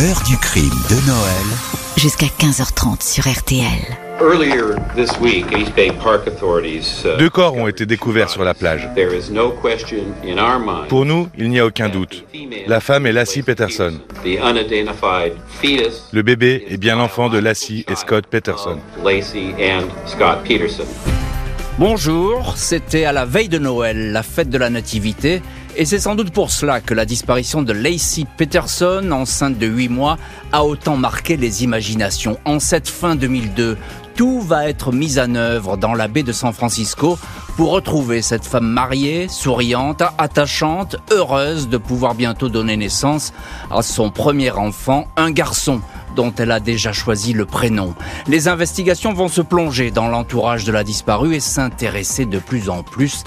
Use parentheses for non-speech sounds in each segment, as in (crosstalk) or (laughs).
L'heure du crime de Noël. Jusqu'à 15h30 sur RTL. Uh, Deux corps ont été découverts sur la plage. There is no question in our mind. Pour nous, il n'y a aucun doute. La femme est Lassie Peterson. The unidentified fetus. Le bébé est bien l'enfant de Lassie et Scott Peterson. of Lacey and Scott Peterson. Bonjour, c'était à la veille de Noël, la fête de la Nativité, et c'est sans doute pour cela que la disparition de Lacey Peterson, enceinte de 8 mois, a autant marqué les imaginations. En cette fin 2002, tout va être mis en œuvre dans la baie de San Francisco pour retrouver cette femme mariée, souriante, attachante, heureuse de pouvoir bientôt donner naissance à son premier enfant, un garçon dont elle a déjà choisi le prénom. Les investigations vont se plonger dans l'entourage de la disparue et s'intéresser de plus en plus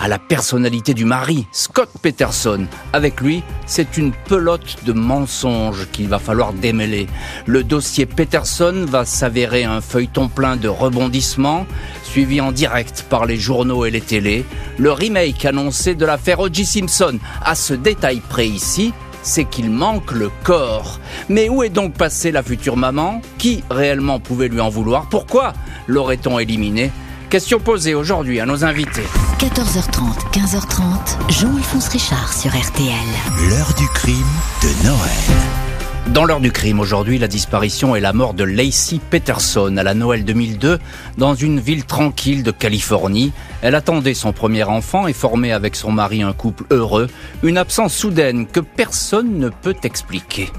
à la personnalité du mari, Scott Peterson. Avec lui, c'est une pelote de mensonges qu'il va falloir démêler. Le dossier Peterson va s'avérer un feuilleton plein de rebondissements, suivi en direct par les journaux et les télés. Le remake annoncé de l'affaire O.J. Simpson. À ce détail près ici, c'est qu'il manque le corps. Mais où est donc passée la future maman? Qui réellement pouvait lui en vouloir? Pourquoi l'aurait-on éliminée Question posée aujourd'hui à nos invités. 14h30, 15h30, Jean-Alphonse Richard sur RTL. L'heure du crime de Noël. Dans l'heure du crime aujourd'hui, la disparition et la mort de Lacey Peterson à la Noël 2002 dans une ville tranquille de Californie. Elle attendait son premier enfant et formait avec son mari un couple heureux. Une absence soudaine que personne ne peut expliquer.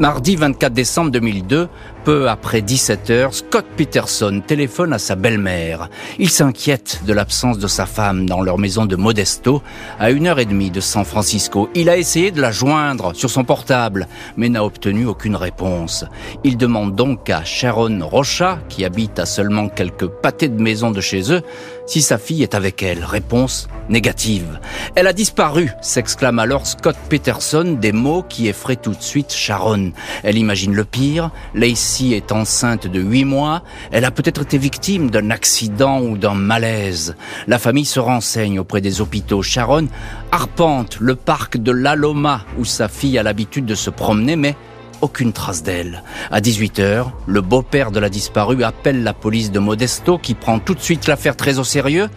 Mardi 24 décembre 2002, peu après 17 heures, Scott Peterson téléphone à sa belle-mère. Il s'inquiète de l'absence de sa femme dans leur maison de Modesto, à une heure et demie de San Francisco. Il a essayé de la joindre sur son portable, mais n'a obtenu aucune réponse. Il demande donc à Sharon Rocha, qui habite à seulement quelques pâtés de maison de chez eux, si sa fille est avec elle. Réponse négative. Elle a disparu, s'exclame alors Scott Peterson, des mots qui effraient tout de suite Sharon. Elle imagine le pire, Lacey est enceinte de 8 mois, elle a peut-être été victime d'un accident ou d'un malaise. La famille se renseigne auprès des hôpitaux. Sharon arpente le parc de l'Aloma où sa fille a l'habitude de se promener, mais aucune trace d'elle. À 18h, le beau-père de la disparue appelle la police de Modesto qui prend tout de suite l'affaire très au sérieux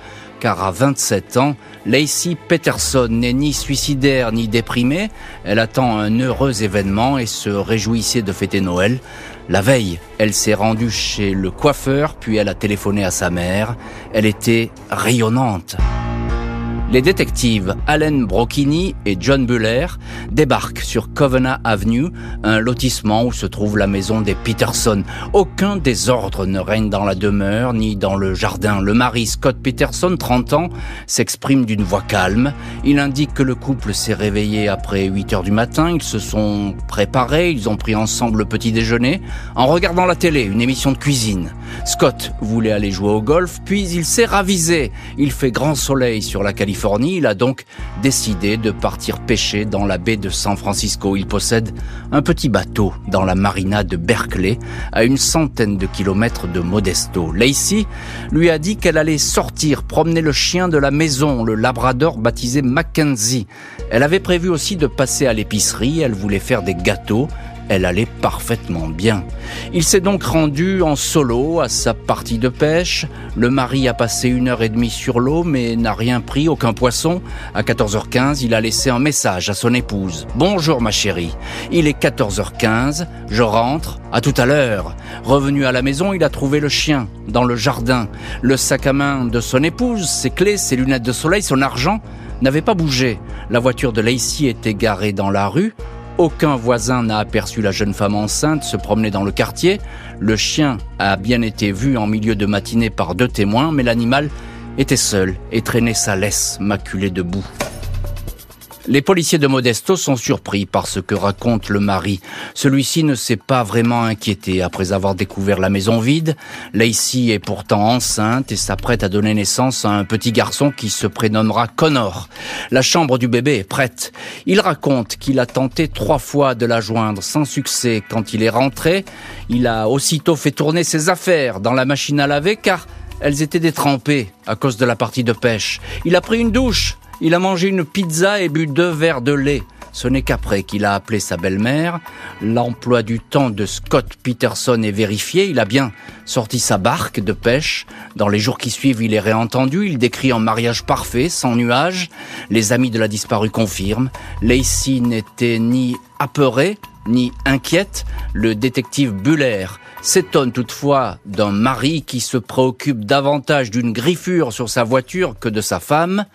car à 27 ans, Lacey Peterson n'est ni suicidaire ni déprimée. Elle attend un heureux événement et se réjouissait de fêter Noël. La veille, elle s'est rendue chez le coiffeur, puis elle a téléphoné à sa mère. Elle était rayonnante. Les détectives Allen Brocchini et John Buller débarquent sur Covenant Avenue, un lotissement où se trouve la maison des Peterson. Aucun désordre ne règne dans la demeure ni dans le jardin. Le mari Scott Peterson, 30 ans, s'exprime d'une voix calme. Il indique que le couple s'est réveillé après 8 heures du matin. Ils se sont préparés, ils ont pris ensemble le petit déjeuner en regardant la télé, une émission de cuisine. Scott voulait aller jouer au golf, puis il s'est ravisé. Il fait grand soleil sur la Californie. Il a donc décidé de partir pêcher dans la baie de San Francisco. Il possède un petit bateau dans la marina de Berkeley, à une centaine de kilomètres de Modesto. Lacey lui a dit qu'elle allait sortir promener le chien de la maison, le labrador baptisé Mackenzie. Elle avait prévu aussi de passer à l'épicerie. Elle voulait faire des gâteaux elle allait parfaitement bien. Il s'est donc rendu en solo à sa partie de pêche. Le mari a passé une heure et demie sur l'eau mais n'a rien pris, aucun poisson. À 14h15, il a laissé un message à son épouse. Bonjour ma chérie. Il est 14h15, je rentre, à tout à l'heure. Revenu à la maison, il a trouvé le chien dans le jardin. Le sac à main de son épouse, ses clés, ses lunettes de soleil, son argent n'avait pas bougé. La voiture de Lacey était garée dans la rue. Aucun voisin n'a aperçu la jeune femme enceinte se promener dans le quartier. Le chien a bien été vu en milieu de matinée par deux témoins, mais l'animal était seul et traînait sa laisse maculée de boue. Les policiers de Modesto sont surpris par ce que raconte le mari. Celui-ci ne s'est pas vraiment inquiété après avoir découvert la maison vide. Lacey est pourtant enceinte et s'apprête à donner naissance à un petit garçon qui se prénommera Connor. La chambre du bébé est prête. Il raconte qu'il a tenté trois fois de la joindre sans succès. Quand il est rentré, il a aussitôt fait tourner ses affaires dans la machine à laver car elles étaient détrempées à cause de la partie de pêche. Il a pris une douche il a mangé une pizza et bu deux verres de lait. Ce n'est qu'après qu'il a appelé sa belle-mère. L'emploi du temps de Scott Peterson est vérifié. Il a bien sorti sa barque de pêche. Dans les jours qui suivent, il est réentendu. Il décrit un mariage parfait, sans nuages. Les amis de la disparue confirment. Lacey n'était ni apeurée, ni inquiète. Le détective Buller s'étonne toutefois d'un mari qui se préoccupe davantage d'une griffure sur sa voiture que de sa femme,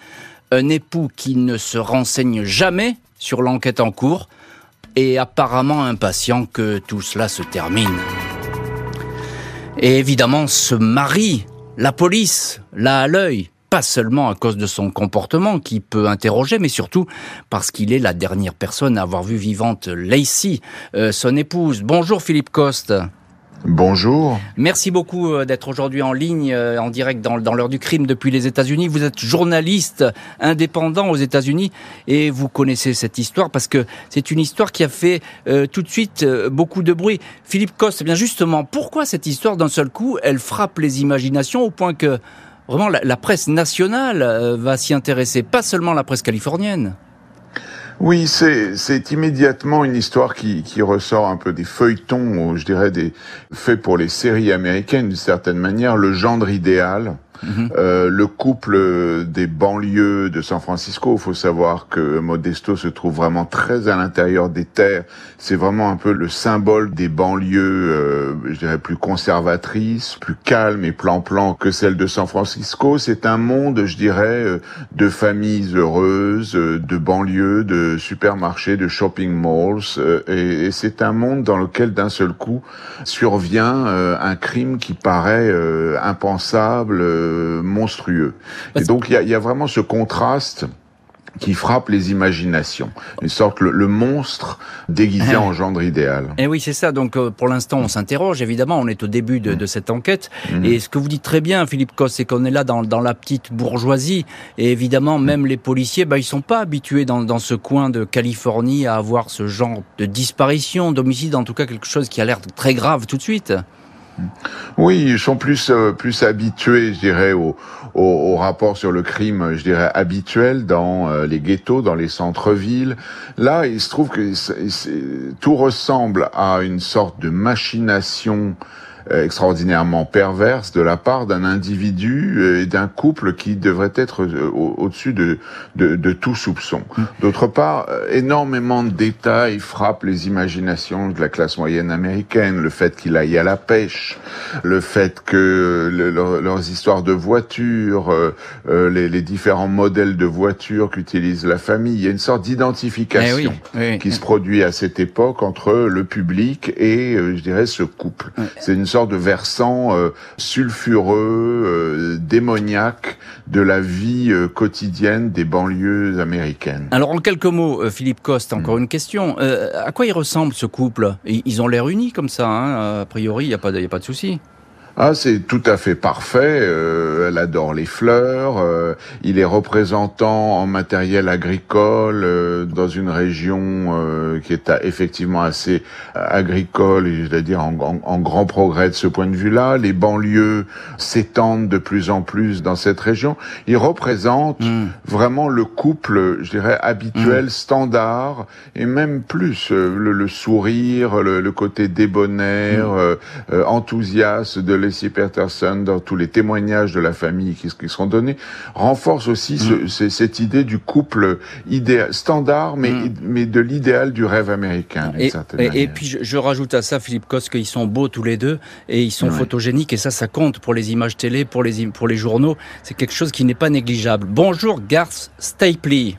un époux qui ne se renseigne jamais sur l'enquête en cours et apparemment impatient que tout cela se termine. Et évidemment, ce mari, la police, l'a à l'œil, pas seulement à cause de son comportement qui peut interroger, mais surtout parce qu'il est la dernière personne à avoir vu vivante Lacey, euh, son épouse. Bonjour Philippe Coste. Bonjour. Merci beaucoup euh, d'être aujourd'hui en ligne, euh, en direct dans, l'heure du crime depuis les États-Unis. Vous êtes journaliste indépendant aux États-Unis et vous connaissez cette histoire parce que c'est une histoire qui a fait euh, tout de suite beaucoup de bruit. Philippe Coste, eh bien justement, pourquoi cette histoire d'un seul coup, elle frappe les imaginations au point que vraiment la, la presse nationale va s'y intéresser, pas seulement la presse californienne? Oui, c'est immédiatement une histoire qui, qui ressort un peu des feuilletons, je dirais des faits pour les séries américaines d'une certaine manière, le genre idéal Mhm. Euh, le couple des banlieues de San Francisco, il faut savoir que Modesto se trouve vraiment très à l'intérieur des terres. C'est vraiment un peu le symbole des banlieues, euh, je dirais plus conservatrices, plus calmes et plan-plan que celle de San Francisco. C'est un monde, je dirais, euh, de familles heureuses, de banlieues, de supermarchés, de shopping malls. et, c'est un monde dans lequel d'un seul coup survient un crime qui paraît impensable monstrueux. Et donc il y a, vraiment ce contraste qui frappe les imaginations. Une sorte le, monstre déguisé ah en gendre idéal. Et eh oui, c'est ça. Donc euh, pour l'instant, on s'interroge. Évidemment, on est au début de, mm. cette enquête. Mm. Et ce que vous dites très bien, Philippe Cos, c'est qu'on est là dans, la petite bourgeoisie. Et évidemment, même les policiers, bah, ils sont pas habitués dans, dans ce coin de Californie à avoir ce genre de disparition, d'homicide, en tout cas quelque chose qui a l'air très grave tout de suite. Oui, ils sont plus euh, plus habitués, je dirais, au, au, rapport sur le crime, je dirais habituel dans euh, les ghettos, dans les centres-villes. Là, il se trouve que tout ressemble à une sorte de machination extraordinairement perverse de la part d'un individu euh, et d'un couple qui devrait être euh, au-dessus de, de, de, tout soupçon. Mm. D'autre part, énormément de détails frappent les imaginations de la classe moyenne américaine. Le fait qu'il aille à la pêche, le fait que leurs histoires de voitures, les, les, différents modèles de voitures qu'utilise la famille, il y a une sorte d'identification eh qui se produit à cette époque entre le public et, je dirais, ce couple. C'est une de versant euh, sulfureux, euh, démoniaque de la vie euh, quotidienne des banlieues américaines. Alors en quelques mots, Philippe Coste, encore mm. une question. à quoi il ressemble ce couple? Ils ont l'air unis comme ça, hein a priori, il n'y a, pas de, a pas de souci. Ah, c'est tout à fait parfait. Euh, elle adore les fleurs. Euh, il est représentant en matériel agricole euh, dans une région qui est effectivement assez agricole, c'est-à-dire en, en, grand progrès de ce point de vue-là. Les banlieues s'étendent de plus en plus dans cette région. Il représente hmm. vraiment le couple, je dirais, habituel, hmm. standard, et même plus le, sourire, le, côté débonnaire, hmm. enthousiaste de Lacey Peterson, dans tous les témoignages de la famille qui, qui seront donnés, renforce aussi ce, mm. cette idée du couple idéal, standard, mais, mm. mais de l'idéal du rêve américain, et, et, puis je, rajoute à ça, Philippe Cos, qu'ils sont beaux tous les deux, et ils sont photogéniques, et ça, ça compte pour les images télé, pour les, pour les journaux. C'est quelque chose qui n'est pas négligeable. Bonjour, Garth Stapley.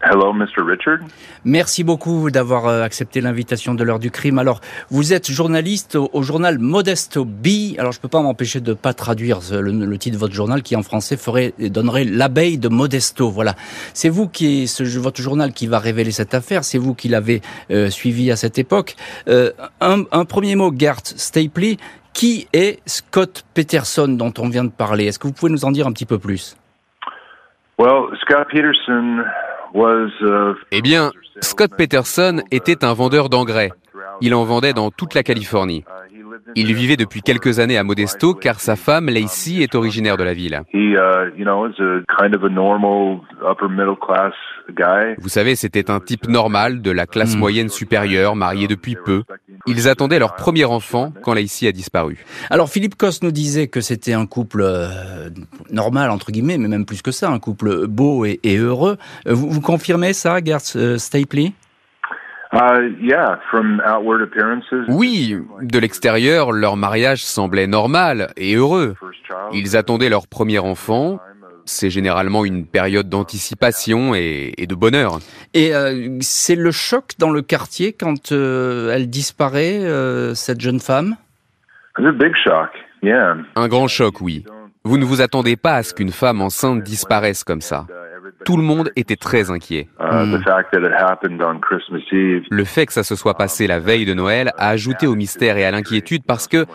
Hello, Mr. Richard. Merci beaucoup d'avoir euh, accepté l'invitation de l'heure du crime. Alors, vous êtes journaliste au, journal Modesto B. Alors, je peux pas m'empêcher de pas traduire le, titre de votre journal qui en français ferait donnerait l'abeille de Modesto. Voilà. C'est vous qui ce, votre journal qui va révéler cette affaire. C'est vous qui l'avez euh, suivi à cette époque. Euh, un, un, premier mot, Gert Stapley. Qui est Scott Peterson dont on vient de parler? Est-ce que vous pouvez nous en dire un petit peu plus? Well, Scott Peterson eh bien, Scott Peterson était un vendeur d'engrais. Il en vendait dans toute la Californie. Il vivait depuis quelques années à Modesto car sa femme, Lacey, est originaire de la ville. Vous savez, c'était un type normal de la classe hmm. moyenne supérieure, marié depuis peu. Ils attendaient leur premier enfant quand Lacey a disparu. Alors Philippe Coste nous disait que c'était un couple euh, normal, entre guillemets, mais même plus que ça, un couple beau et, heureux. Euh, vous, confirmez ça, Gert euh, Stapley? Oui, de l'extérieur, leur mariage semblait normal et heureux. Ils attendaient leur premier enfant. C'est généralement une période d'anticipation et, de bonheur. Et euh, c'est le choc dans le quartier quand euh, elle disparaît, euh, cette jeune femme? Un grand choc, oui. Vous ne vous attendez pas à ce qu'une femme enceinte disparaisse comme ça. Tout le monde était très inquiet. Uh, hmm. Le fait que ça se soit passé la veille de Noël a ajouté au mystère et à l'inquiétude parce que,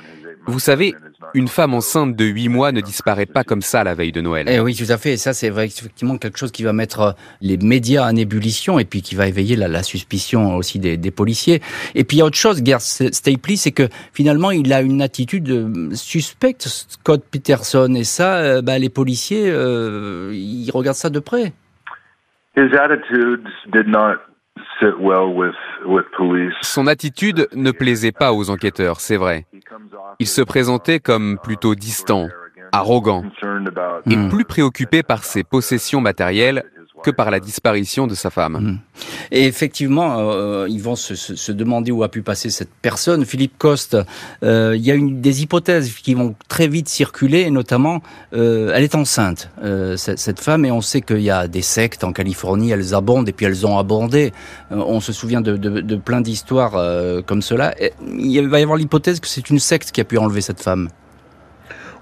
vous savez, une femme enceinte de 8 mois ne disparaît pas comme ça la veille de Noël. Eh oui, tout à fait. Et ça, c'est effectivement quelque chose qui va mettre euh, les médias en ébullition et puis qui va éveiller la, suspicion aussi des, policiers. Et puis il y a autre chose, Gerd Stapley, c'est que finalement, il a une attitude euh, suspecte, Scott Peterson. Et ça, euh, bah, les policiers, ils regardent ça de près. Son attitude ne plaisait pas aux enquêteurs, c'est vrai. Il se présentait comme plutôt distant, arrogant et plus préoccupé par ses possessions matérielles que par la disparition de sa femme. Hmm. Et effectivement, euh, ils vont se, demander où a pu passer cette personne. Philippe Coste, euh, il y a des hypothèses qui vont très vite circuler, et notamment, euh, elle est enceinte, cette, femme, et on sait qu'il y a des sectes en Californie, elles abondent, et puis elles ont abondé. on se souvient de plein d'histoires comme cela. il va y avoir l'hypothèse que c'est une secte qui a pu enlever cette femme.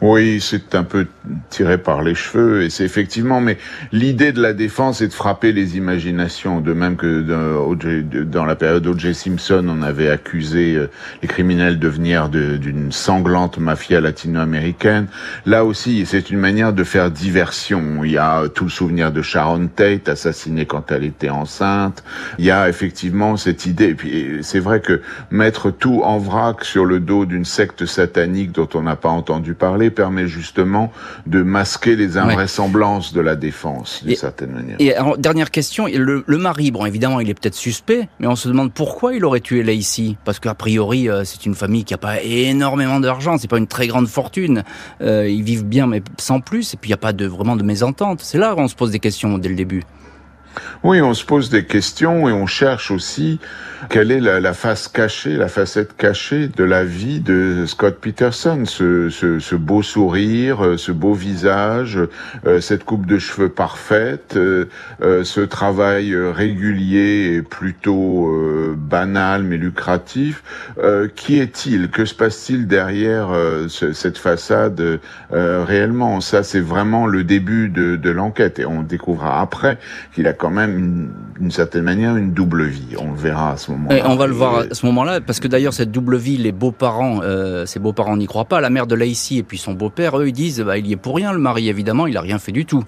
Oui, c'est un peu tiré par les cheveux, et c'est effectivement, mais l'idée de la défense est de frapper les imaginations, de même que dans, la période O.J. Simpson, on avait accusé euh, les criminels de venir d'une sanglante mafia latino-américaine. Là aussi, c'est une manière de faire diversion. Il y a tout le souvenir de Sharon Tate, assassinée quand elle était enceinte. Il y a effectivement cette idée, et puis c'est vrai que mettre tout en vrac sur le dos d'une secte satanique dont on n'a pas entendu parler, permet justement de masquer les invraisemblances de la défense, d'une certaine manière. Et dernière question, le, mari, bon, évidemment, il est peut-être suspect, mais on se demande pourquoi il aurait tué Lacey. Parce qu'a priori, euh, c'est une famille qui n'a pas énormément d'argent, c'est pas une très grande fortune. Euh, ils vivent bien, mais sans plus, et puis il n'y a pas de, vraiment de mésentente. C'est là où on se pose des questions dès le début. Oui, on se pose des questions et on cherche aussi quelle est la, face cachée, la facette cachée de la vie de Scott Peterson, ce, beau sourire, euh, ce beau visage, euh, cette coupe de cheveux parfaite, euh, ce travail régulier et plutôt banal mais lucratif. qui est-il? Que se passe-t-il derrière cette façade réellement? Ça, c'est vraiment le début de, de l'enquête et on découvrira après qu'il a quand même d'une certaine manière une double vie. On le verra à ce moment-là. On va le voir à ce moment-là, parce que d'ailleurs cette double vie, les beaux-parents, euh, ses beaux-parents n'y croient pas. La mère de Lacey et puis son beau-père, eux, ils disent, bah, il y est pour rien. Le mari, évidemment, il a rien fait du tout.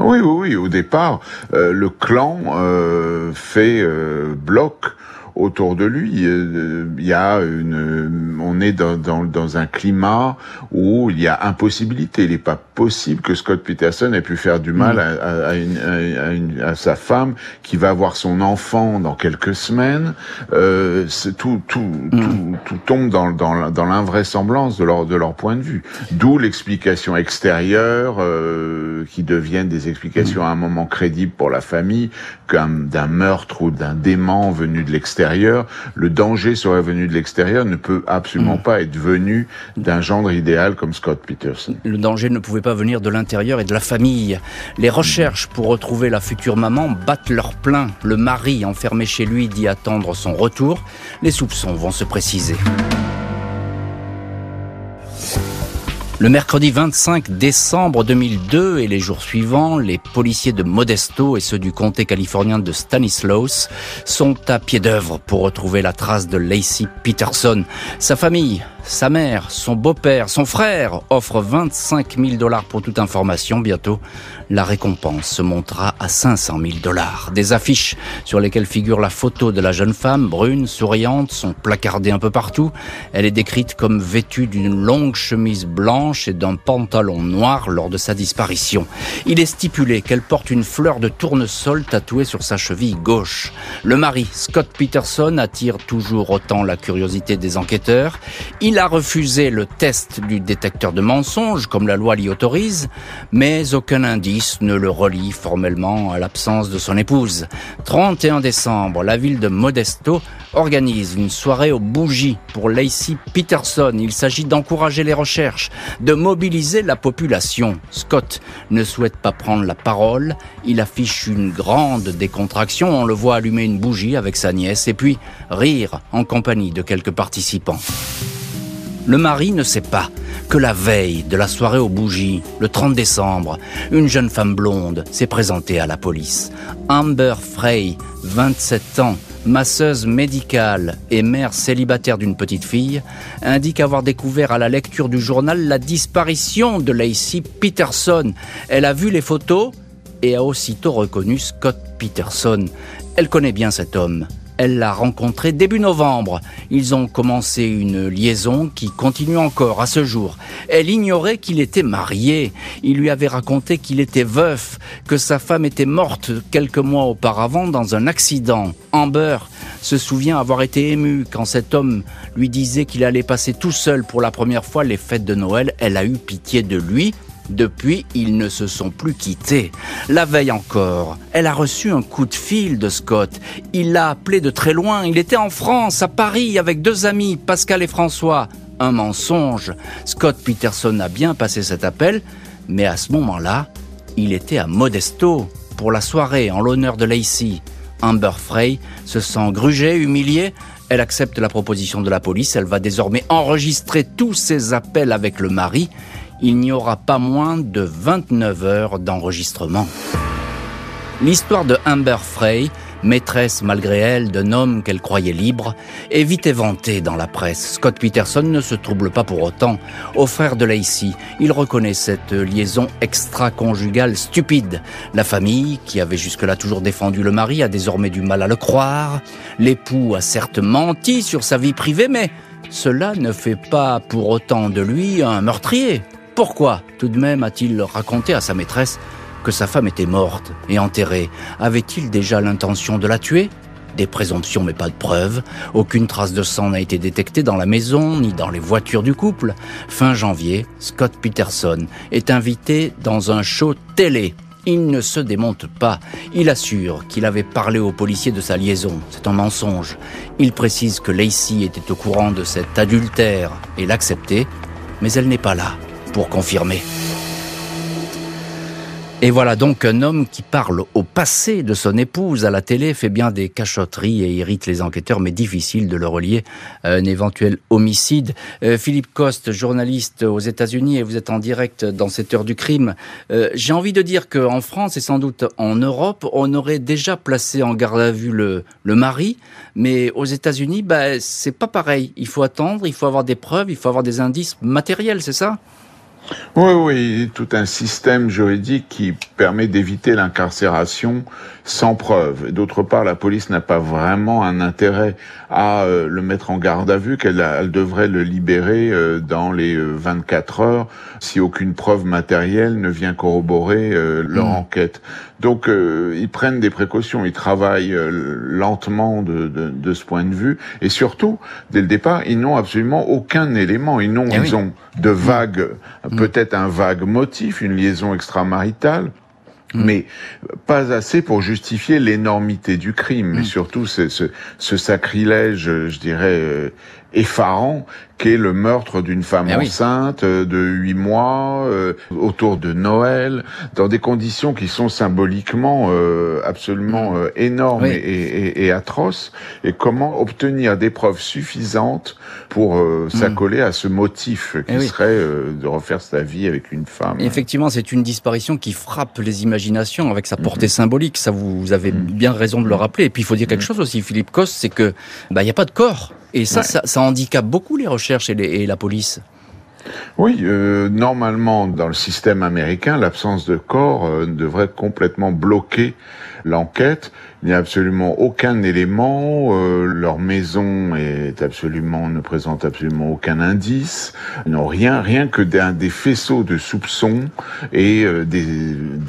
Oui, oui, oui. Au départ, euh, le clan euh, fait bloc autour de lui. Il y a une, on est dans, dans, dans un climat où il y a impossibilité. Il n'est pas possible que Scott Peterson ait pu faire du mal mm. à, à, une, à, une, à, sa femme qui va avoir son enfant dans quelques semaines. Euh, tout, tout, mm. tout, tout, tombe dans, dans, dans l'invraisemblance de leur, de leur point de vue. D'où l'explication extérieure euh, qui deviennent des explications mm. à un moment crédibles pour la famille, comme d'un meurtre ou d'un dément venu de l'extérieur le danger serait venu de l'extérieur, ne peut absolument mm. pas être venu d'un gendre idéal comme Scott Peterson. Le danger ne pouvait pas venir de l'intérieur et de la famille. Les recherches pour retrouver la future maman battent leur plein. Le mari, enfermé chez lui, dit attendre son retour. Les soupçons vont se préciser. Le mercredi 25 décembre 2002 et les jours suivants, les policiers de Modesto et ceux du comté californien de Stanislaus sont à pied d'œuvre pour retrouver la trace de Lacey Peterson. Sa famille sa mère, son beau-père, son frère offrent 25 000 dollars pour toute information. Bientôt, la récompense se montera à 500 000 dollars. Des affiches sur lesquelles figure la photo de la jeune femme, brune, souriante, sont placardées un peu partout. Elle est décrite comme vêtue d'une longue chemise blanche et d'un pantalon noir lors de sa disparition. Il est stipulé qu'elle porte une fleur de tournesol tatouée sur sa cheville gauche. Le mari, Scott Peterson, attire toujours autant la curiosité des enquêteurs. Il a refusé le test du détecteur de mensonges, comme la loi l'y autorise, mais aucun indice ne le relie formellement à l'absence de son épouse. 31 décembre, la ville de Modesto organise une soirée aux bougies pour Lacey Peterson. Il s'agit d'encourager les recherches, de mobiliser la population. Scott ne souhaite pas prendre la parole. Il affiche une grande décontraction. On le voit allumer une bougie avec sa nièce et puis rire en compagnie de quelques participants. Le mari ne sait pas que la veille de la soirée aux bougies, le 30 décembre, une jeune femme blonde s'est présentée à la police. Amber Frey, 27 ans, masseuse médicale et mère célibataire d'une petite fille, indique avoir découvert à la lecture du journal la disparition de Lacey Peterson. Elle a vu les photos et a aussitôt reconnu Scott Peterson. Elle connaît bien cet homme. Elle l'a rencontré début novembre. Ils ont commencé une liaison qui continue encore à ce jour. Elle ignorait qu'il était marié. Il lui avait raconté qu'il était veuf, que sa femme était morte quelques mois auparavant dans un accident. Amber se souvient avoir été émue quand cet homme lui disait qu'il allait passer tout seul pour la première fois les fêtes de Noël. Elle a eu pitié de lui depuis, ils ne se sont plus quittés. La veille encore, elle a reçu un coup de fil de Scott. Il l'a appelé de très loin. Il était en France, à Paris, avec deux amis, Pascal et François. Un mensonge. Scott Peterson a bien passé cet appel, mais à ce moment-là, il était à Modesto pour la soirée en l'honneur de Lacey. Amber Frey se sent grugée, humiliée. Elle accepte la proposition de la police. Elle va désormais enregistrer tous ses appels avec le mari il n'y aura pas moins de 29 heures d'enregistrement. L'histoire de Amber Frey, maîtresse malgré elle d'un homme qu'elle croyait libre, est vite éventée dans la presse. Scott Peterson ne se trouble pas pour autant. Au frère de Lacey, il reconnaît cette liaison extra-conjugale stupide. La famille, qui avait jusque-là toujours défendu le mari, a désormais du mal à le croire. L'époux a certes menti sur sa vie privée, mais cela ne fait pas pour autant de lui un meurtrier. Pourquoi tout de même a-t-il raconté à sa maîtresse que sa femme était morte et enterrée? Avait-il déjà l'intention de la tuer? Des présomptions mais pas de preuves. Aucune trace de sang n'a été détectée dans la maison ni dans les voitures du couple. Fin janvier, Scott Peterson est invité dans un show télé. Il ne se démonte pas. Il assure qu'il avait parlé aux policiers de sa liaison. C'est un mensonge. Il précise que Lacey était au courant de cet adultère et l'acceptait, mais elle n'est pas là pour confirmer. Et voilà donc un homme qui parle au passé de son épouse à la télé fait bien des cachotteries et irrite les enquêteurs, mais difficile de le relier à un éventuel homicide. Euh, Philippe Coste, journaliste aux États-Unis, et vous êtes en direct dans cette heure du crime. Euh, j'ai envie de dire qu'en France et sans doute en Europe, on aurait déjà placé en garde à vue le, mari, mais aux États-Unis, bah, c'est pas pareil. Il faut attendre, il faut avoir des preuves, il faut avoir des indices matériels, c'est ça? Oui, oui, tout un système juridique qui permet d'éviter l'incarcération sans preuve. D'autre part, la police n'a pas vraiment un intérêt à euh, le mettre en garde à vue, qu'elle elle devrait le libérer euh, dans les 24 euh, heures si aucune preuve matérielle ne vient corroborer leur mmh. enquête. Donc, ils prennent des précautions, ils travaillent lentement de, de, de, ce point de vue, et surtout, dès le départ, ils n'ont absolument aucun élément. Ils n'ont, eh ils ont de vagues, mmh. peut-être un vague motif, une liaison extramaritale, Mm. mais pas assez pour justifier l'énormité du crime, mais mm. surtout ce, ce, sacrilège, je dirais, euh, effarant qu'est le meurtre d'une femme eh enceinte euh, de huit mois euh, autour de Noël, dans des conditions qui sont symboliquement euh, absolument mm. énormes et, et, et, atroces. Et comment obtenir des preuves suffisantes pour mm. s'accoler à ce motif qui eh serait de refaire sa vie avec une femme? effectivement, c'est une disparition qui frappe les imaginations avec sa portée mm-hmm. symbolique. Ça, vous, avez bien raison de le rappeler. Et puis, il faut dire quelque chose aussi, Philippe Coste, c'est que bah, il n'y a pas de corps Et ça, ça, ça, handicape beaucoup les recherches et, et la police. Oui, euh, normalement, dans le système américain, l'absence de corps euh, devrait complètement bloquer l'enquête. Il n'y a absolument aucun élément. Euh, leur maison est absolument ne présente absolument aucun indice. Ils n'ont rien, rien que des, faisceaux de soupçons et euh, des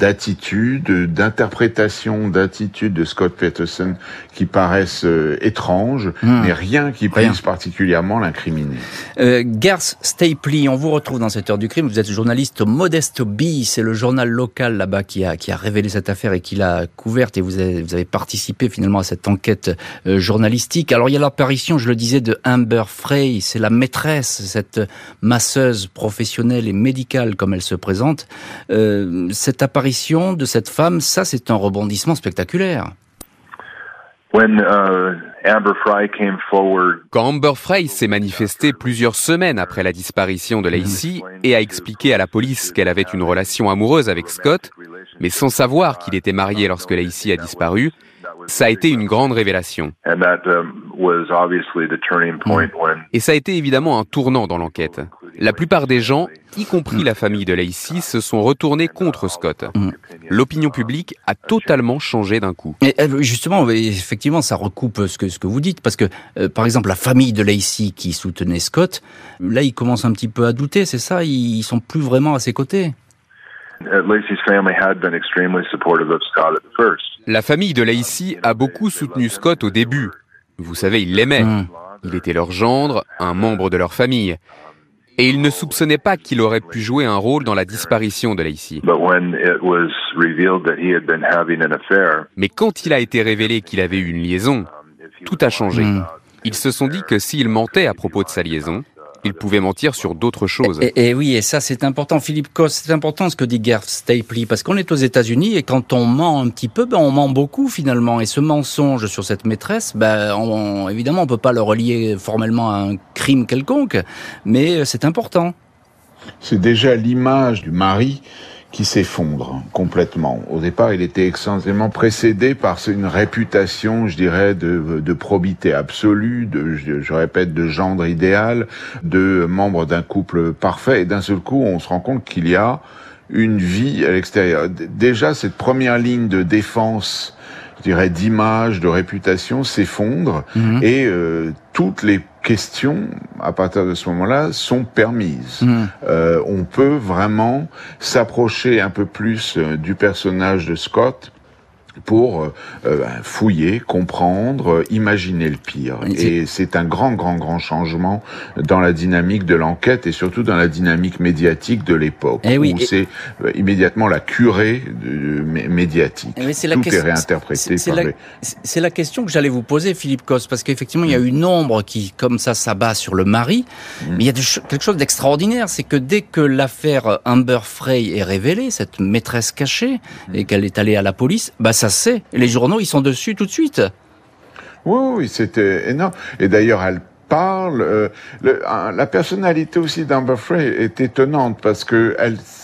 d'attitudes, d'interprétations, d'attitudes de Scott Peterson qui paraissent euh, étranges, hmm. mais rien qui puisse particulièrement l'incriminer. Euh, Garth Stapley, on vous retrouve dans cette heure du crime. Vous êtes journaliste au Modesto Bee, c'est le journal local là-bas qui a qui a révélé cette affaire et qui l'a couverte. Et vous avez, vous avez participer finalement à cette enquête euh, journalistique. Alors il y a l'apparition, je le disais, de Amber Frey, c'est la maîtresse, cette masseuse professionnelle et médicale comme elle se présente. Euh, cette apparition de cette femme, ça c'est un rebondissement spectaculaire. Uh, Quand Amber Frey s'est manifestée plusieurs semaines après la disparition de Lacey et a expliqué à la police qu'elle avait une relation amoureuse avec Scott, mais sans savoir qu'il était marié lorsque Lacey a disparu, ça a été une grande révélation. Et ça a été évidemment un tournant dans l'enquête. La plupart des gens, y compris la famille de Lacey, se sont retournés contre Scott. Mm. L'opinion publique a totalement changé d'un coup. Et euh, justement, effectivement, ça recoupe ce que, ce que vous dites, parce que, euh, par exemple, la famille de Lacey qui soutenait Scott, là, ils commencent un petit peu à douter, c'est ça? Ils sont plus vraiment à ses côtés? La famille de Lacey a beaucoup soutenu Scott au début. Vous savez, ils l'aimaient. Hmm. Il était leur gendre, un membre de leur famille. Et ils ne soupçonnaient pas qu'il aurait pu jouer un rôle dans la disparition de Lacey. Mais quand il a été révélé qu'il avait eu une liaison, tout a changé. Hmm. Ils se sont dit que s'il mentait à propos de sa liaison, il pouvait mentir sur d'autres choses. Et, oui, et ça c'est important, Philippe Cos, c'est important ce que dit Garth Stapley, parce qu'on est aux États-Unis et quand on ment un petit peu, ben on ment beaucoup finalement. Et ce mensonge sur cette maîtresse, ben on, évidemment on peut pas le relier formellement à un crime quelconque, mais c'est important. C'est déjà l'image du mari qui s'effondre complètement. Au départ, il était extrêmement précédé par une réputation, je dirais, de, de probité absolue, de, je, répète, de gendre idéal, de membre d'un couple parfait. Et d'un seul coup, on se rend compte qu'il y a une vie à l'extérieur. Déjà, cette première ligne de défense je dirais, d'image, de réputation s'effondre mhm. et euh, toutes les questions, à partir de ce moment-là, sont permises. Mhm. Euh, on peut vraiment s'approcher un peu plus euh, du personnage de Scott pour euh, euh, ben, fouiller, comprendre, euh, imaginer le pire. Et c'est un grand, grand, grand changement dans la dynamique de l'enquête et surtout dans la dynamique médiatique de l'époque, eh où c'est immédiatement la curée médiatique. Eh Tout est réinterprété. C'est la, question que j'allais vous poser, Philippe Cos, parce qu'effectivement, il y a une ombre qui, comme ça, s'abat sur le mari, mm. mais il y a quelque chose d'extraordinaire, c'est que dès que l'affaire Amber Frey est révélée, cette maîtresse cachée, mm. et qu'elle est allée à la police, bah ça c'est. Les journaux, ils sont dessus tout de suite. Oui, oui, c'était énorme. Et d'ailleurs, elle parle. Euh, la personnalité aussi d'Amber Frey est étonnante parce que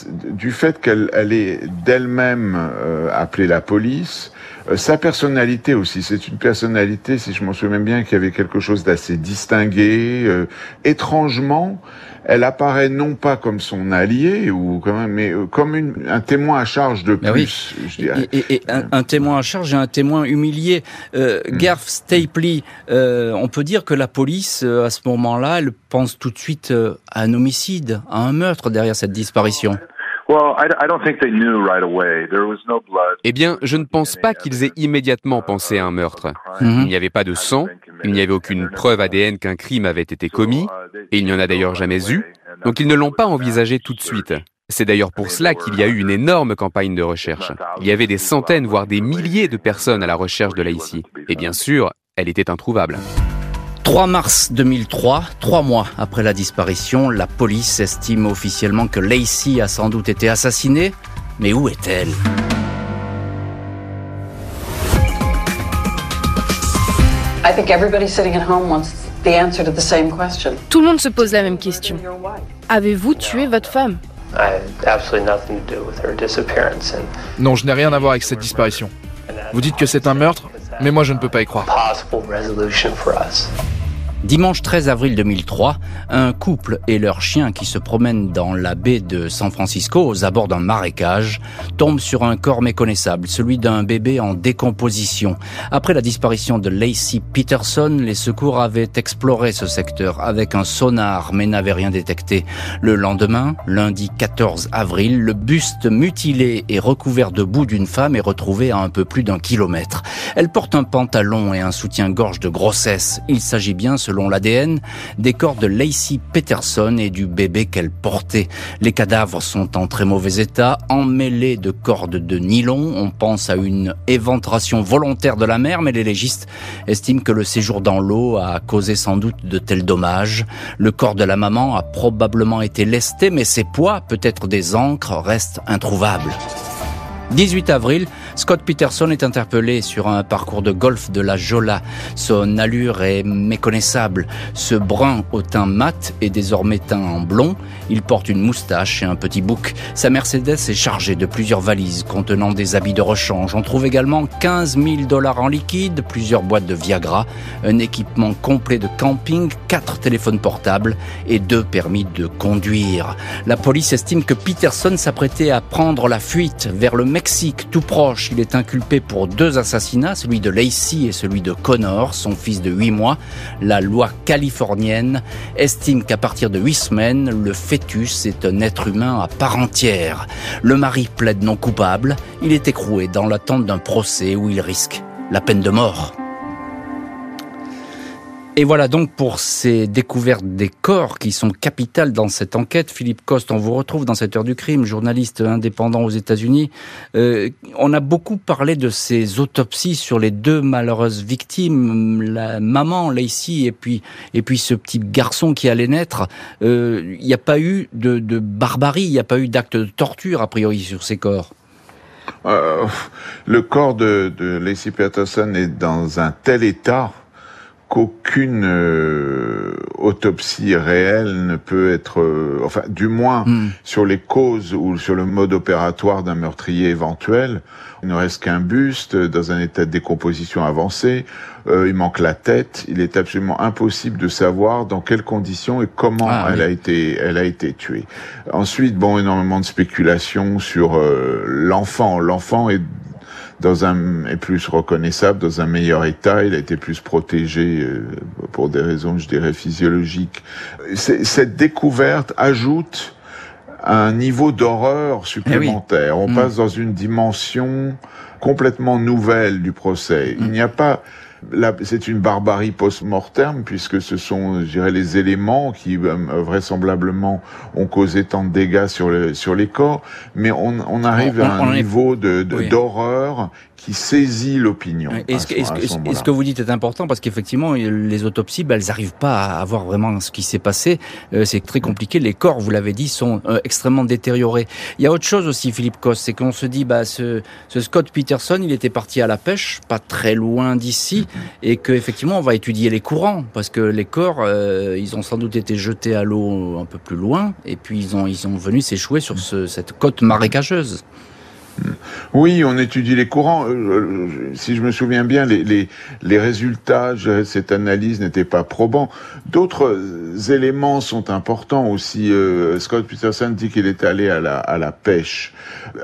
du fait qu'elle elle est d'elle-même euh, appelée la police, sa personnalité aussi, c'est une personnalité, si je m'en souviens bien, qui avait quelque chose d'assez distingué. étrangement, elle apparaît non pas comme son allié ou quand même, mais euh, comme une, un témoin à charge de ben plus, je dirais. Et, un, témoin à charge et un témoin humilié. Euh, hmm. Garth Stapley, euh, on peut dire que la police, euh, à ce moment-là, elle pense tout de suite à un homicide, à un meurtre derrière cette disparition. Eh bien, je ne pense pas qu'ils aient immédiatement pensé à un meurtre. Il n'y avait pas de sang, il n'y avait aucune preuve ADN qu'un crime avait été commis, et il n'y en a d'ailleurs jamais eu, donc ils ne l'ont pas envisagé tout de suite. C'est d'ailleurs pour cela qu'il y a eu une énorme campagne de recherche. Il y avait des centaines, voire des milliers de personnes à la recherche de Lacey. Et bien sûr, elle était introuvable. 3 mars 2003, trois mois après la disparition, la police estime officiellement que Lacey a sans doute été assassinée. Mais où est-elle? Tout le monde se pose la même question. Avez-vous tué votre femme? Non, je n'ai rien à voir avec cette disparition. Vous dites que c'est un meurtre, mais moi je ne peux pas y croire. Dimanche 13 avril 2003, un couple et leur chien qui se promènent dans la baie de San Francisco aux abords d'un marécage tombent sur un corps méconnaissable, celui d'un bébé en décomposition. Après la disparition de Lacey Peterson, les secours avaient exploré ce secteur avec un sonar mais n'avaient rien détecté. Le lendemain, lundi 14 avril, le buste mutilé et recouvert de boue d'une femme est retrouvé à un peu plus d'un kilomètre. Elle porte un pantalon et un soutien-gorge de grossesse. Il s'agit bien, selon l'ADN, des corps de Lacey Peterson et du bébé qu'elle portait. Les cadavres sont en très mauvais état, emmêlés de cordes de nylon. On pense à une éventration volontaire de la mer, mais les légistes estiment que le séjour dans l'eau a causé sans doute de tels dommages. Le corps de la maman a probablement été lesté, mais ses poids, peut-être des encres, restent introuvables. 18 avril, Scott Peterson est interpellé sur un parcours de golf de la Jola. Son allure est méconnaissable. Ce brun au teint mat est désormais teint en blond. Il porte une moustache et un petit bouc. Sa Mercedes est chargée de plusieurs valises contenant des habits de rechange. On trouve également 15 000 dollars en liquide, plusieurs boîtes de Viagra, un équipement complet de camping, quatre téléphones portables et deux permis de conduire. La police estime que Peterson s'apprêtait à prendre la fuite vers le Mexique, tout proche. Il est inculpé pour deux assassinats, celui de Lacey et celui de Connor, son fils de 8 mois. La loi californienne estime qu'à partir de 8 semaines, le fœtus est un être humain à part entière. Le mari plaide non coupable. Il est écroué dans l'attente d'un procès où il risque la peine de mort. Et voilà donc pour ces découvertes des corps qui sont capitales dans cette enquête. Philippe Coste, on vous retrouve dans cette heure du crime, journaliste indépendant aux États-Unis. Euh, on a beaucoup parlé de ces autopsies sur les deux malheureuses victimes, la maman Lacey et puis et puis ce petit garçon qui allait naître. Euh, il n'y a pas eu de, de barbarie, il n'y a pas eu d'acte de torture a priori sur ces corps. Euh, le corps de, de Lacey Peterson est dans un tel état qu'aucune euh, autopsie réelle ne peut être, euh, enfin, du moins Hmm. sur les causes ou sur le mode opératoire d'un meurtrier éventuel. Il ne reste qu'un buste dans un état de décomposition avancé. Euh, il manque la tête. Il est absolument impossible de savoir dans quelles conditions et comment Ah, elle oui. a été, elle a été tuée. Ensuite, bon, énormément de spéculations sur euh, l'enfant. L'enfant est dans un est plus reconnaissable, dans un meilleur état, il a été plus protégé euh, pour des raisons, je dirais, physiologiques. Cette découverte ajoute un niveau d'horreur supplémentaire. On Mm. passe dans une dimension complètement nouvelle du procès. Il n'y a pas c'est une barbarie post-mortem puisque ce sont, je dirais, les éléments qui euh, vraisemblablement ont causé tant de dégâts sur, le, sur les corps, mais on, on arrive On- à on un est- niveau Oui. d'horreur qui saisit l'opinion. Est-ce ce- que, vous dites est important parce qu'effectivement les autopsies, ben, elles n'arrivent pas à avoir vraiment ce qui s'est passé. Euh, c'est très compliqué. Les corps, vous l'avez dit, sont euh, extrêmement détériorés. Il y a autre chose aussi, Philippe Coste, c'est qu'on se dit, bah, ce, ce Scott Peterson, il était parti à la pêche, pas très loin d'ici, et que effectivement, on va étudier les courants parce que les corps, euh, ils ont sans doute été jetés à l'eau un peu plus loin, et puis ils ont ils sont venus s'échouer sur ce, cette côte marécageuse. Oui, on étudie les courants. Euh, euh, Si je me souviens bien, les, les, les résultats de cette analyse n'étaient pas probants. D'autres euh, éléments sont importants aussi. Scott Peterson dit qu'il est allé à la, à la pêche.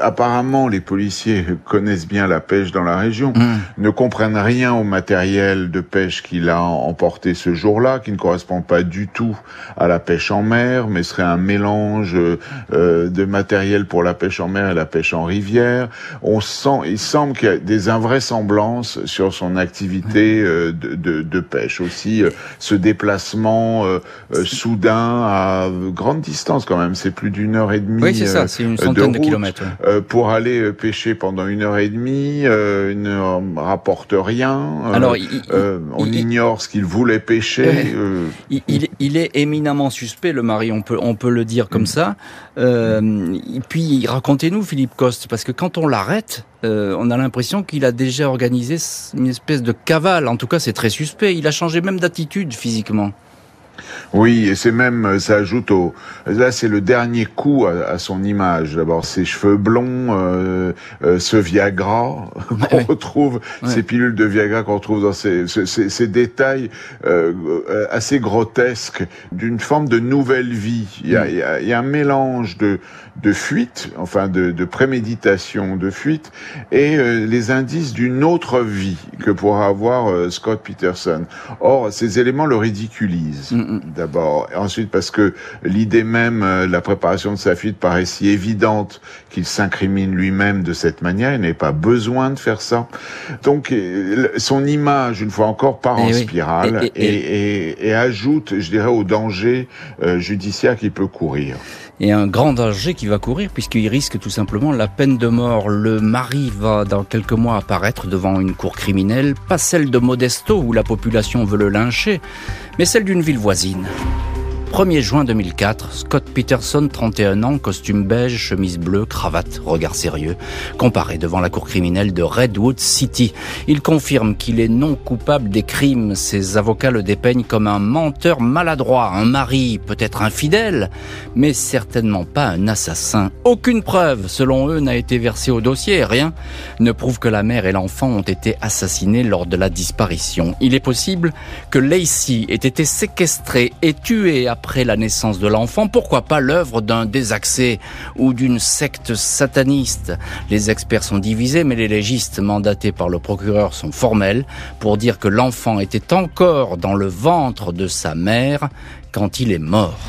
Apparemment, les policiers connaissent bien la pêche dans la région, ne comprennent rien au matériel de pêche qu'il a emporté ce jour-là, qui ne correspond pas du tout à la pêche en mer, mais serait un mélange de matériel pour la pêche en mer et la pêche en rivière. On sent, il semble qu'il y a des invraisemblances sur son activité euh, de, de, de pêche aussi. euh, ce déplacement euh, soudain à grande distance quand même, c'est plus d'une heure et demie. Oui, c'est ça, c'est une centaine de route, kilomètres, ouais. pour aller pêcher pendant une heure et demie, il ne rapporte rien. Alors, il- on il- ignore ce qu'il voulait pêcher. Il, est éminemment suspect, le mari, on peut, on peut le dire comme ça. Euh, et puis, racontez-nous, Philippe Coste, parce que quand on l'arrête, euh, on a l'impression qu'il a déjà organisé une espèce de cavale. En tout cas, c'est très suspect. Il a changé même d'attitude physiquement. Oui, et c'est même, ça ajoute au, là c'est le dernier coup à, son image. D'abord ses cheveux blonds, euh, euh, ce Viagra (laughs) qu'on retrouve, ces pilules de Viagra qu'on retrouve dans ces, ces, ces détails euh, assez grotesques d'une forme de nouvelle vie. Il y a, il y a, il y a un mélange de, de fuite, enfin de, de préméditation, de fuite, et euh, les indices d'une autre vie que pourra avoir euh, Scott Peterson. Or, ces éléments le ridiculisent. Mm, mm d'abord. Ensuite, parce que l'idée même, euh, la préparation de sa fuite paraît si évidente qu'il s'incrimine lui-même de cette manière. Il n'avait pas besoin de faire ça. Donc, euh, son image, une fois encore, part eh en spirale et, ajoute, je dirais, au danger euh, judiciaire qu'il peut courir et un grand danger qui va courir puisqu'il risque tout simplement la peine de mort. Le mari va dans quelques mois apparaître devant une cour criminelle, pas celle de Modesto où la population veut le lyncher, mais celle d'une ville voisine. 1er juin 2004, Scott Peterson, 31 ans, costume beige, chemise bleue, cravate, regard sérieux, comparé devant la cour criminelle de Redwood City. Il confirme qu'il est non coupable des crimes. Ses avocats le dépeignent comme un menteur maladroit, un mari peut-être infidèle, mais certainement pas un assassin. Aucune preuve, selon eux, n'a été versée au dossier. Rien ne prouve que la mère et l'enfant ont été assassinés lors de la disparition. Il est possible que Lacey ait été séquestrée et tuée après après la naissance de l'enfant, pourquoi pas l'œuvre d'un désaccès ou d'une secte sataniste? Les experts sont divisés, mais les légistes mandatés par le procureur sont formels pour dire que l'enfant était encore dans le ventre de sa mère quand il est mort.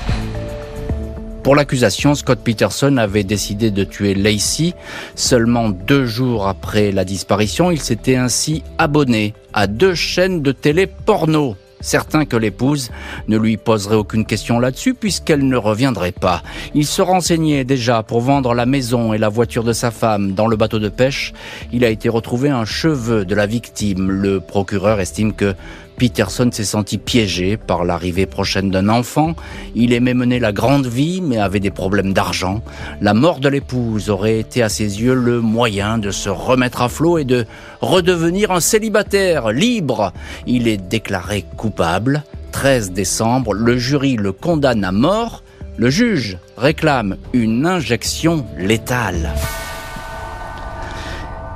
Pour l'accusation, Scott Peterson avait décidé de tuer Lacey. Seulement deux jours après la disparition, il s'était ainsi abonné à deux chaînes de télé porno certain que l'épouse ne lui poserait aucune question là-dessus puisqu'elle ne reviendrait pas. Il se renseignait déjà pour vendre la maison et la voiture de sa femme dans le bateau de pêche. Il a été retrouvé un cheveu de la victime. Le procureur estime que Peterson s'est senti piégé par l'arrivée prochaine d'un enfant. Il aimait mener la grande vie, mais avait des problèmes d'argent. La mort de l'épouse aurait été à ses yeux le moyen de se remettre à flot et de redevenir un célibataire libre. Il est déclaré coupable. 13 décembre, le jury le condamne à mort. Le juge réclame une injection létale.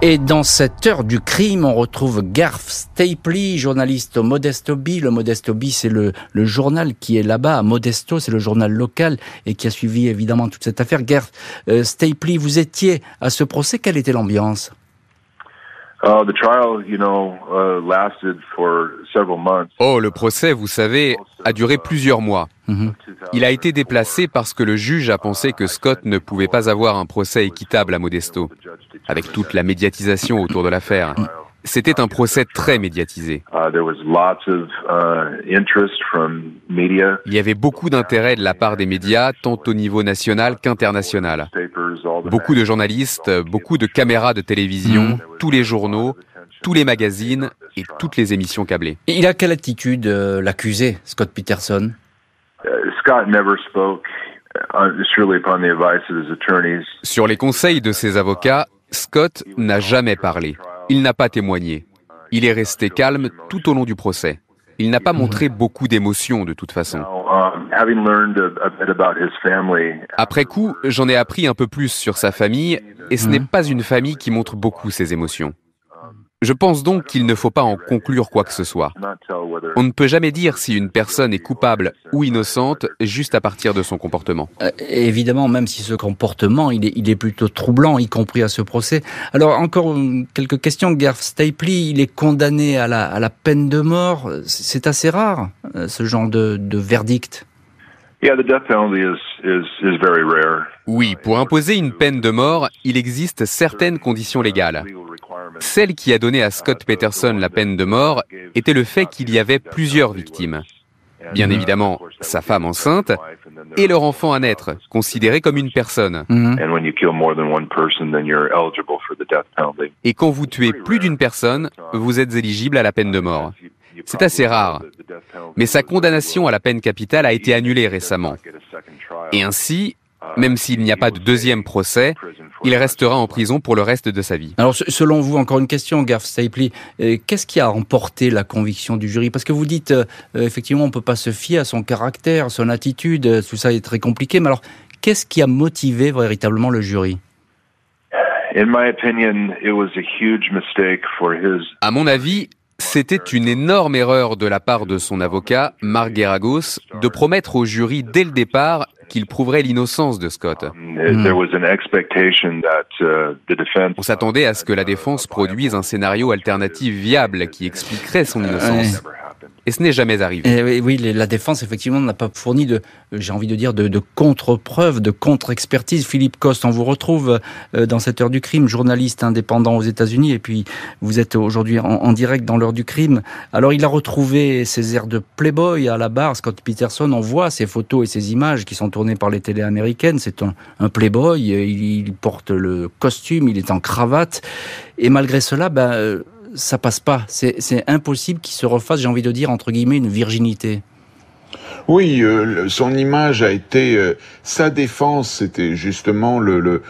Et dans cette heure du crime, on retrouve Garth Stapley, journaliste au Modesto Bee. Le Modesto Bee, c'est le, journal qui est là-bas à Modesto, c'est le journal local et qui a suivi évidemment toute cette affaire. Garth euh, Stapley, vous étiez à ce procès, quelle était l'ambiance? Oh, le procès, vous savez, a duré plusieurs mois. Mhm. Il a été déplacé parce que le juge a pensé que Scott ne pouvait pas avoir un procès équitable à Modesto, avec toute la médiatisation autour de l'affaire. C'était un procès très médiatisé. Uh, uh, Il y avait beaucoup d'intérêt de la part des médias, tant au niveau national qu'international. Beaucoup de journalistes, beaucoup de caméras de télévision, mm. tous les journaux, tous les magazines et toutes les émissions câblées. Et il a quelle attitude, euh, l'accusé, Scott Peterson? Uh, Scott never spoke. Sur les conseils de ses avocats, Scott n'a jamais parlé. Il n'a pas témoigné. Il est resté calme tout au long du procès. Il n'a pas montré beaucoup d'émotions de toute façon. Après coup, j'en ai appris un peu plus sur sa famille et ce n'est pas une famille qui montre beaucoup ses émotions. Je pense donc qu'il ne faut pas en conclure quoi que ce soit. On ne peut jamais dire si une personne est coupable ou innocente juste à partir de son comportement. Euh, évidemment, même si ce comportement, il est, plutôt troublant, y compris à ce procès. Alors, encore quelques questions. Garth Stapley, il est condamné à la, peine de mort. C'est assez rare, euh, ce genre de verdict. Oui, pour imposer une peine de mort, il existe certaines conditions légales. Celle qui a donné à Scott Peterson la peine de mort était le fait qu'il y avait plusieurs victimes. Bien évidemment, sa femme enceinte et leur enfant à naître, considéré comme une personne. Et quand vous tuez plus d'une personne, vous êtes éligible à la peine de mort. C'est assez rare. Mais sa condamnation à la peine capitale a été annulée récemment. Et ainsi, même s'il n'y a pas de deuxième procès, Il restera en prison pour le reste de sa vie. Alors, selon vous, encore une question, Garth Stapley, euh, qu'est-ce qui a emporté la conviction du jury? Parce que vous dites, euh, effectivement, on peut pas se fier à son caractère, son attitude, tout ça est très compliqué. Mais alors, qu'est-ce qui a motivé véritablement le jury? À mon avis, c'était une énorme erreur de la part de son avocat, Mark Geragos, de promettre au jury dès le départ qu'il prouverait l'innocence de Scott. Hmm. On s'attendait à ce que la défense produise un scénario alternatif viable qui expliquerait son innocence. Et ce n'est jamais arrivé. Eh oui, la défense, effectivement, n'a pas fourni de, j'ai envie de dire, de, contre-preuves, de contre-expertise. Philippe Coste, on vous retrouve euh, dans cette heure du crime, journaliste indépendant aux États-Unis, et puis vous êtes aujourd'hui en, direct dans l'heure du crime. Alors, il a retrouvé ses airs de playboy à la barre. Scott Peterson, on voit ces photos et ces images qui sont tournées par les télés américaines. C'est un, un, playboy, il, il, porte le costume, il est en cravate. Et malgré cela, ben, euh, ça passe pas. C'est impossible qu'il se refasse, j'ai envie de dire, entre guillemets, une virginité. Oui, euh, son image a été euh, sa défense, c'était justement le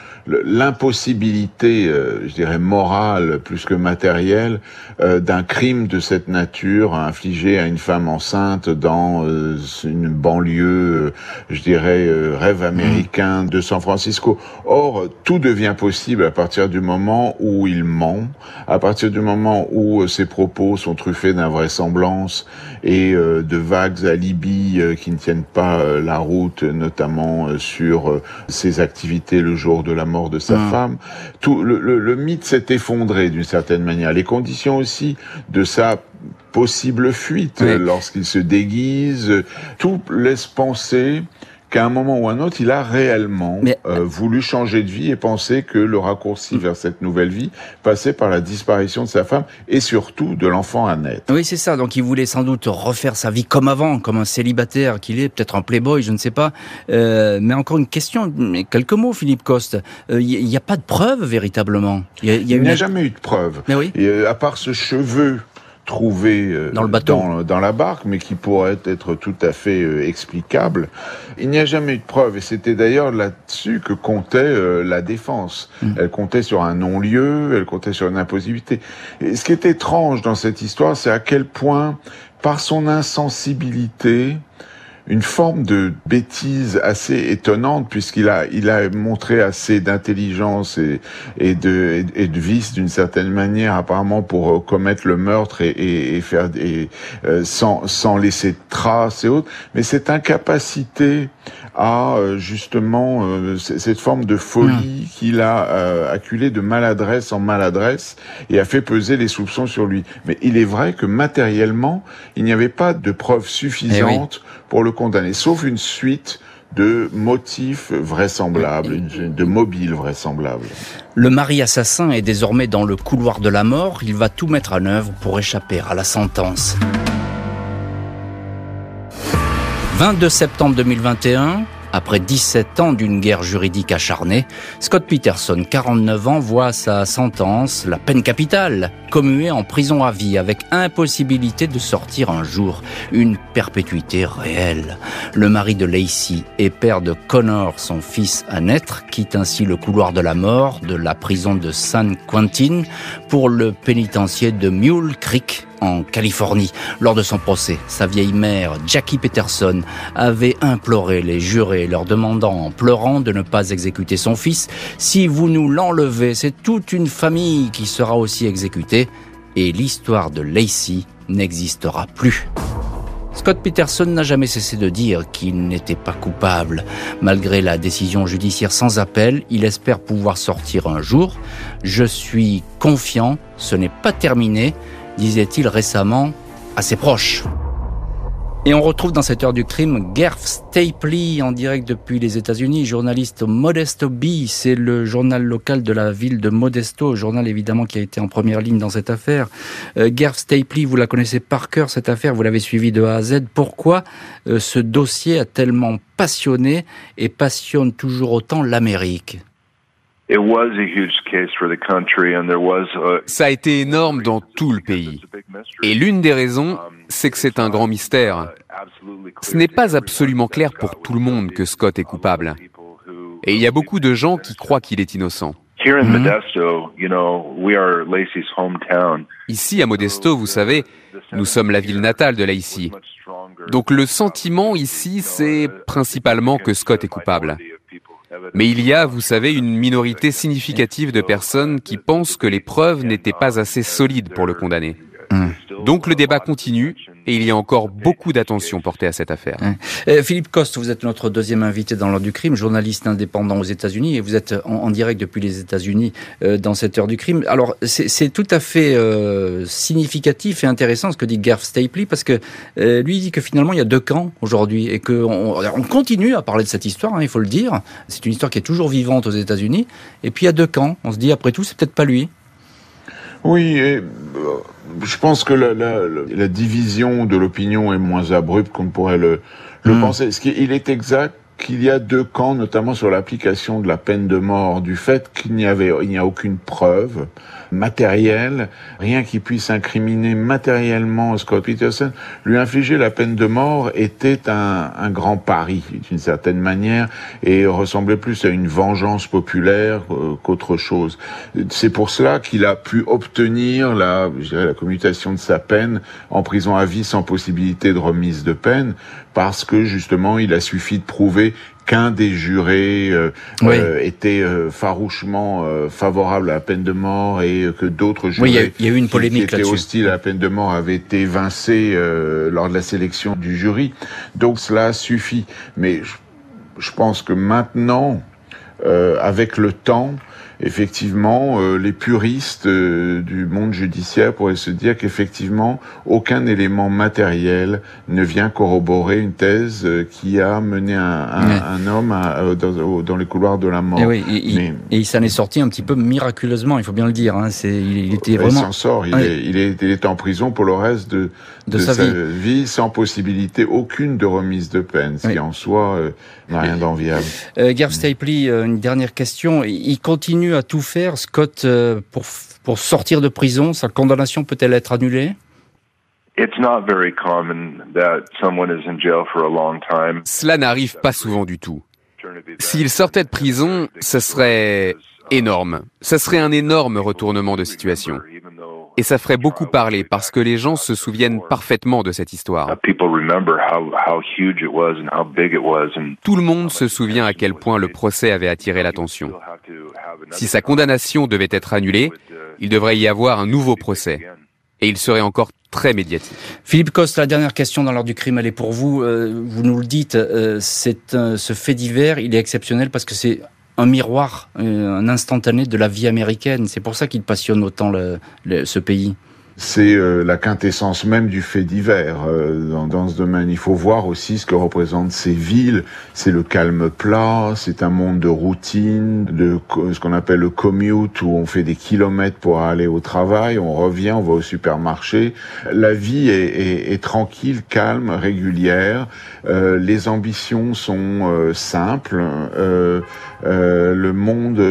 l'impossibilité, euh, je dirais morale plus que matérielle, d'un crime de cette nature infligé à une femme enceinte dans une banlieue, je dirais rêve américain de San Francisco. Or, tout devient possible à partir du moment où il ment, à partir du moment où ses propos sont truffés d'invraisemblance et de vagues alibis qui ne tiennent pas euh, la route, notamment euh, sur euh, ses activités le jour de la mort de sa ah. femme. Tout le, le mythe s'est effondré d'une certaine manière. Les conditions aussi de sa possible fuite lorsqu'il se déguise, tout laisse penser qu'à un moment ou un autre, il a réellement euh, voulu changer de vie et penser que le raccourci vers cette nouvelle vie passait par la disparition de sa femme et surtout de l'enfant à naître. Oui, c'est ça. Donc il voulait sans doute refaire sa vie comme avant, comme un célibataire qu'il est, peut-être un playboy, je ne sais pas. Euh, mais encore une question, quelques mots, Philippe Coste. Il euh, n'y a pas de preuve véritablement? Il n'y a, jamais eu de preuve. Mais oui. Et, à part ce cheveu trouvé euh, dans, le bateau. Dans, la barque, mais qui pourrait être tout à fait euh, explicable. Il n'y a jamais eu de preuve, et c'était d'ailleurs là-dessus que comptait euh, la défense. Mm. Elle comptait sur un non-lieu, elle comptait sur une impossibilité. Et ce qui est étrange dans cette histoire, c'est à quel point, par son insensibilité, une forme de bêtise assez étonnante puisqu'il a il a montré assez d'intelligence et, et de et, de vice d'une certaine manière apparemment pour euh, commettre le meurtre et, et, et faire et, euh, sans sans laisser de traces et autres. Mais cette incapacité à euh, justement cette forme de folie mmh. qu'il a acculé de maladresse en maladresse et a fait peser les soupçons sur lui. Mais il est vrai que matériellement il n'y avait pas de preuves suffisantes eh pour le condamner, sauf une suite de motifs vraisemblables, de mobiles vraisemblables. Le mari assassin est désormais dans le couloir de la mort. Il va tout mettre en œuvre pour échapper à la sentence. 22 septembre 2021, après 17 ans d'une guerre juridique acharnée, Scott Peterson, 49 ans, voit sa sentence, la peine capitale, commuée en prison à vie avec impossibilité de sortir un jour. Une perpétuité réelle. Le mari de Lacey et père de Connor, son fils à naître, quitte ainsi le couloir de la mort de la prison de San Quentin pour le pénitencier de Mule Creek en Californie. Lors de son procès, sa vieille mère, Jackie Peterson, avait imploré les jurés, leur demandant en pleurant de ne pas exécuter son fils. Si vous nous l'enlevez, c'est toute une famille qui sera aussi exécutée et l'histoire de Lacey n'existera plus. Scott Peterson n'a jamais cessé de dire qu'il n'était pas coupable. Malgré la décision judiciaire sans appel, il espère pouvoir sortir un jour. Je suis confiant, ce n'est pas terminé disait-il récemment à ses proches. Et on retrouve dans cette heure du crime Gerf Stapley en direct depuis les États-Unis, journaliste Modesto B. C'est le journal local de la ville de Modesto, journal évidemment qui a été en première ligne dans cette affaire. Euh, Gerf Stapley, vous la connaissez par cœur cette affaire, vous l'avez suivie de A à Z. Pourquoi euh, ce dossier a tellement passionné et passionne toujours autant l'Amérique? Ça a été énorme dans tout le pays. Et l'une des raisons, c'est que c'est un grand mystère. Ce n'est pas absolument clair pour tout le monde que Scott est coupable. Et il y a beaucoup de gens qui croient qu'il est innocent. Ici, à Modesto, vous savez, nous sommes la ville natale de Lacey. Donc le sentiment ici, c'est principalement que Scott est coupable. Mais il y a, vous savez, une minorité significative de personnes qui pensent que les preuves n'étaient pas assez solides pour le condamner. Hum. Donc le débat continue et il y a encore beaucoup d'attention portée à cette affaire. Euh, Philippe Coste, vous êtes notre deuxième invité dans l'heure du crime, journaliste indépendant aux États-Unis et vous êtes en, direct depuis les États-Unis euh, dans cette heure du crime. Alors c'est tout à fait euh, significatif et intéressant ce que dit Garth Stapley parce que lui dit que finalement il y a deux camps aujourd'hui et qu'on on continue à parler de cette histoire, hein, il faut le dire. C'est une histoire qui est toujours vivante aux États-Unis et puis il y a deux camps. On se dit après tout c'est peut-être pas lui. Oui, et, je pense que la, la, la division de l'opinion est moins abrupte qu'on pourrait le, le hmm. penser. Ce qui, il est exact qu'il y a deux camps, notamment sur l'application de la peine de mort, du fait qu'il n'y avait, il n'y a aucune preuve matérielle, rien qui puisse incriminer matériellement Scott Peterson. Lui infliger la peine de mort était un, un grand pari, d'une certaine manière, et ressemblait plus à une vengeance populaire euh, qu'autre chose. C'est pour cela qu'il a pu obtenir la, je dirais, la commutation de sa peine en prison à vie sans possibilité de remise de peine, parce que justement il a suffi de prouver qu'un des jurés euh, euh, était euh, farouchement favorable à la peine de mort et que d'autres jurés oui, il y, a eu une polémique qui, étaient hostiles à la peine de mort avaient été évincés lors de la sélection du jury. Donc cela suffit. Mais je, je pense que maintenant, avec le temps, effectivement, euh, les puristes euh, du monde judiciaire pourraient se dire qu'effectivement, aucun élément matériel ne vient corroborer une thèse euh, qui a mené un, un, homme dans, dans, les couloirs de la mort. Et, il, et il s'en est sorti un petit peu miraculeusement, il faut bien le dire. Hein. C'est, il, était vraiment. Il s'en sort. Il, est, il, est, il est en prison pour le reste de, de, sa, vie. sans possibilité aucune de remise de peine, ce qui en soi n'a rien d'enviable. Euh, Garth Stapley, une dernière question. Il continue à tout faire, Scott, euh, pour, pour sortir de prison Sa condamnation peut-elle être annulée? Cela n'arrive pas souvent du tout. S'il sortait de prison, ce serait énorme. Ce serait un énorme retournement de situation. Et ça ferait beaucoup parler parce que les gens se souviennent parfaitement de cette histoire. Tout le monde se souvient à quel point le procès avait attiré l'attention. Si sa condamnation devait être annulée, il devrait y avoir un nouveau procès. Et il serait encore très médiatique. Philippe Coste, la dernière question dans l'ordre du crime, elle est pour vous. Euh, vous nous le dites, euh, c'est ce fait divers, il est exceptionnel parce que c'est un miroir, euh, un instantané de la vie américaine. C'est pour ça qu'il passionne autant ce pays c'est euh, la quintessence même du fait divers euh, dans, dans, ce domaine. Il faut voir aussi ce que représentent ces villes. C'est le calme plat, c'est un monde de routine, de ce qu'on appelle le commute, où on fait des kilomètres pour aller au travail, on revient, on va au supermarché. La vie est, est, est tranquille, calme, régulière. Euh, les ambitions sont simples. le monde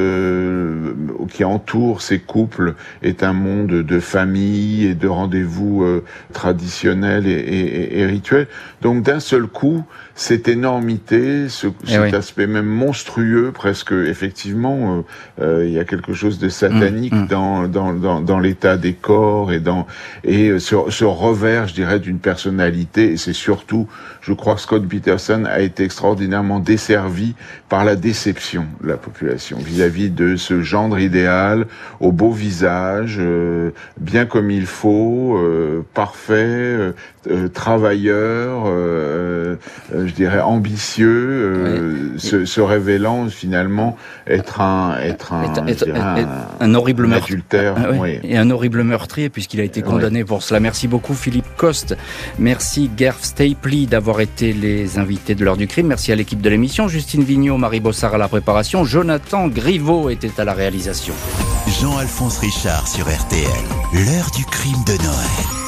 qui entoure ces couples est un monde de famille et de rendez-vous euh, traditionnels et, rituels. Donc d'un seul coup, cette énormité, ce, eh cet aspect même monstrueux, presque effectivement, euh, euh, il y a quelque chose de satanique mm, mm. Dans, dans, dans, l'état des corps et dans et ce, ce revers, je dirais, d'une personnalité. Et c'est surtout, je crois que Scott Peterson a été extraordinairement desservi par la déception de la population vis-à-vis de ce gendre idéal, au beau visage, bien comme il faut, euh, parfait, euh, euh, travailleur, je dirais ambitieux, se, révélant finalement être un être un, un, horrible meurtrier ah et un horrible meurtrier puisqu'il a été condamné pour cela. Merci beaucoup Philippe Coste, merci Gerf Stapley d'avoir été les invités de l'heure du crime. Merci à l'équipe de l'émission, Justine Vignot, Marie Bossard à la préparation, Jonathan Griveau était à la réalisation. Jean-Alphonse Richard sur RTL, l'heure du crime de Noël.